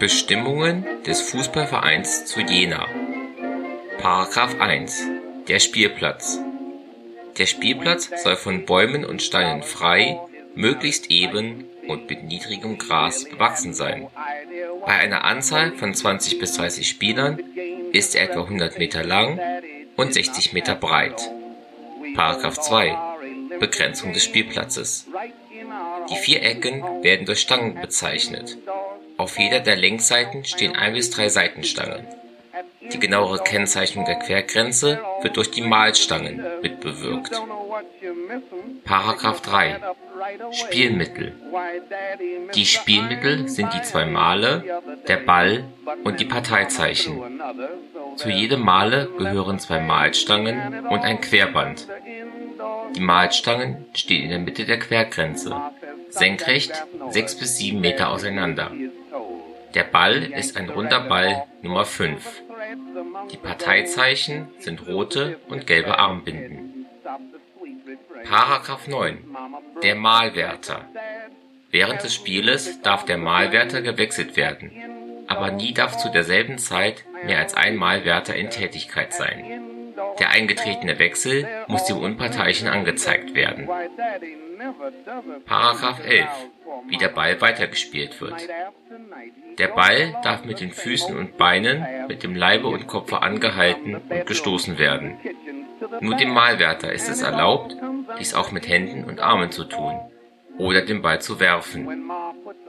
Bestimmungen des Fußballvereins zu Jena § 1 Der Spielplatz. Der Spielplatz soll von Bäumen und Steinen frei, möglichst eben und mit niedrigem Gras bewachsen sein. Bei einer Anzahl von 20 bis 30 Spielern ist er etwa 100 Meter lang und 60 Meter breit. § 2 Begrenzung des Spielplatzes. Die vier Ecken werden durch Stangen bezeichnet auf jeder der Längsseiten stehen ein bis drei Seitenstangen. Die genauere Kennzeichnung der Quergrenze wird durch die Mahlstangen mitbewirkt. Paragraph 3 Spielmittel Die Spielmittel sind die zwei Male, der Ball und die Parteizeichen. Zu jedem Male gehören zwei Mahlstangen und ein Querband. Die Mahlstangen stehen in der Mitte der Quergrenze, senkrecht sechs bis sieben Meter auseinander. Der Ball ist ein runder Ball Nummer 5. Die Parteizeichen sind rote und gelbe Armbinden. Paragraph 9 Der Malwärter Während des Spieles darf der Malwärter gewechselt werden, aber nie darf zu derselben Zeit mehr als ein Malwärter in Tätigkeit sein. Der eingetretene Wechsel muss dem Unparteiischen angezeigt werden. Paragraph 11 Wie der Ball weitergespielt wird der Ball darf mit den Füßen und Beinen, mit dem Leibe und Kopfe angehalten und gestoßen werden. Nur dem Malwärter ist es erlaubt, dies auch mit Händen und Armen zu tun oder den Ball zu werfen.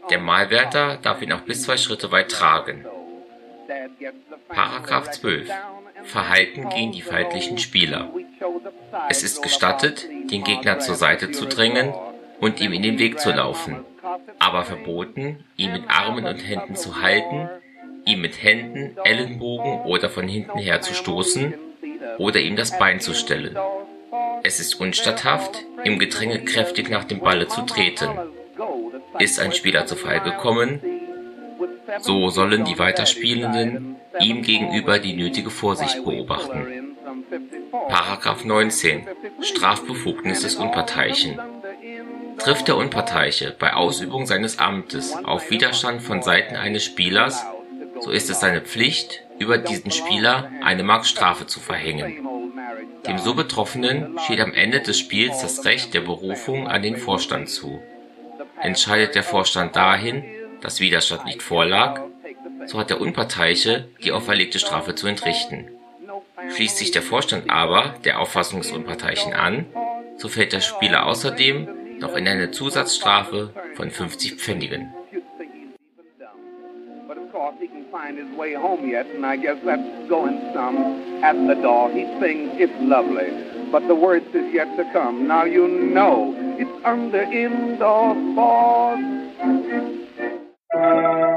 Der Malwärter darf ihn auch bis zwei Schritte weit tragen. Paragraph 12 Verhalten gegen die feindlichen Spieler. Es ist gestattet, den Gegner zur Seite zu drängen und ihm in den Weg zu laufen aber verboten, ihn mit Armen und Händen zu halten, ihm mit Händen, Ellenbogen oder von hinten her zu stoßen oder ihm das Bein zu stellen. Es ist unstatthaft, im Gedränge kräftig nach dem Balle zu treten. Ist ein Spieler zu Fall gekommen, so sollen die Weiterspielenden ihm gegenüber die nötige Vorsicht beobachten. Paragraph 19 Strafbefugnis des Unparteiischen Trifft der Unparteiische bei Ausübung seines Amtes auf Widerstand von Seiten eines Spielers, so ist es seine Pflicht, über diesen Spieler eine Mark Strafe zu verhängen. Dem so Betroffenen steht am Ende des Spiels das Recht der Berufung an den Vorstand zu. Entscheidet der Vorstand dahin, dass Widerstand nicht vorlag, so hat der Unparteiische die auferlegte Strafe zu entrichten. Schließt sich der Vorstand aber der Auffassung des Unparteiischen an, so fällt der Spieler außerdem noch in eine Zusatzstrafe von 50 Pfennigen. but the words is yet to come. Now you know it's under indoor Música